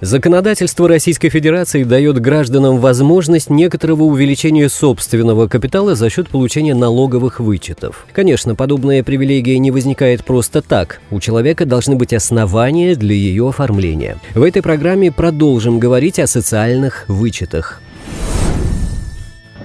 Законодательство Российской Федерации дает гражданам возможность некоторого увеличения собственного капитала за счет получения налоговых вычетов. Конечно, подобная привилегия не возникает просто так. У человека должны быть основания для ее оформления. В этой программе продолжим говорить о социальных вычетах.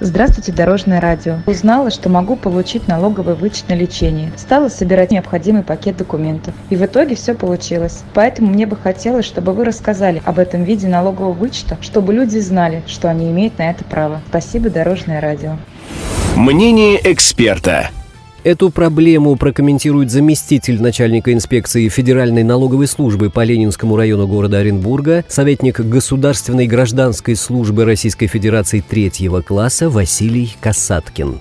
Здравствуйте, Дорожное радио. Узнала, что могу получить налоговый вычет на лечение. Стала собирать необходимый пакет документов. И в итоге все получилось. Поэтому мне бы хотелось, чтобы вы рассказали об этом виде налогового вычета, чтобы люди знали, что они имеют на это право. Спасибо, Дорожное радио. Мнение эксперта. Эту проблему прокомментирует заместитель начальника инспекции Федеральной налоговой службы по Ленинскому району города Оренбурга, советник Государственной гражданской службы Российской Федерации третьего класса Василий Касаткин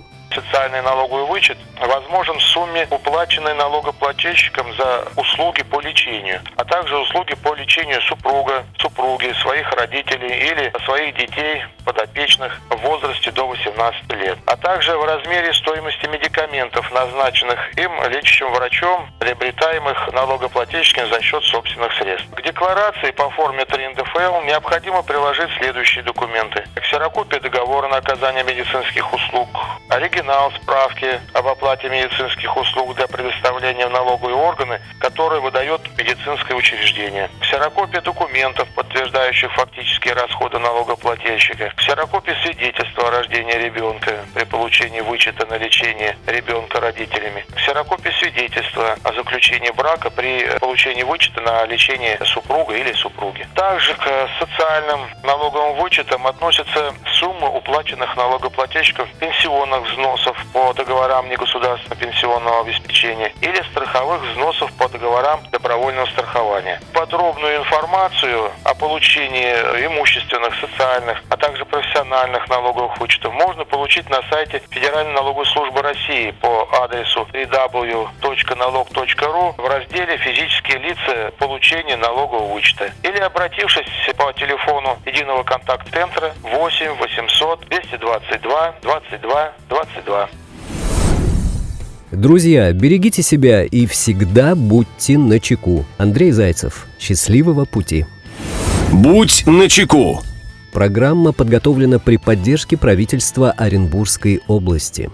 социальный налоговый вычет возможен в сумме, уплаченной налогоплательщиком за услуги по лечению, а также услуги по лечению супруга, супруги, своих родителей или своих детей, подопечных в возрасте до 18 лет, а также в размере стоимости медикаментов, назначенных им лечащим врачом, приобретаемых налогоплательщиком за счет собственных средств. К декларации по форме 3 НДФЛ необходимо приложить следующие документы. Ксерокопия договора на оказание медицинских услуг, оригинал справки об оплате медицинских услуг для предоставления в налоговые органы, которые выдает медицинское учреждение. Ксерокопия документов, подтверждающих фактические расходы налогоплательщика. Ксерокопия свидетельства о рождении ребенка при получении вычета на лечение ребенка родителями. Ксерокопия свидетельства о заключении брака при получении вычета на лечение супруга или супруги. Также к социальным вычетам относятся суммы уплаченных налогоплательщиков пенсионных взносов по договорам негосударственного пенсионного обеспечения или страховых взносов по договорам добровольного страхования. Подробную информацию о получении имущественных, социальных, а также профессиональных налоговых вычетов можно получить на сайте Федеральной налоговой службы России по адресу www.налог.ру в разделе «Физические лица получения налогового вычета» или обратившись по телефону единого контакт-центра 8 800 222 22 22 22. Друзья, берегите себя и всегда будьте на чеку. Андрей Зайцев. Счастливого пути. Будь на чеку. Программа подготовлена при поддержке правительства Оренбургской области.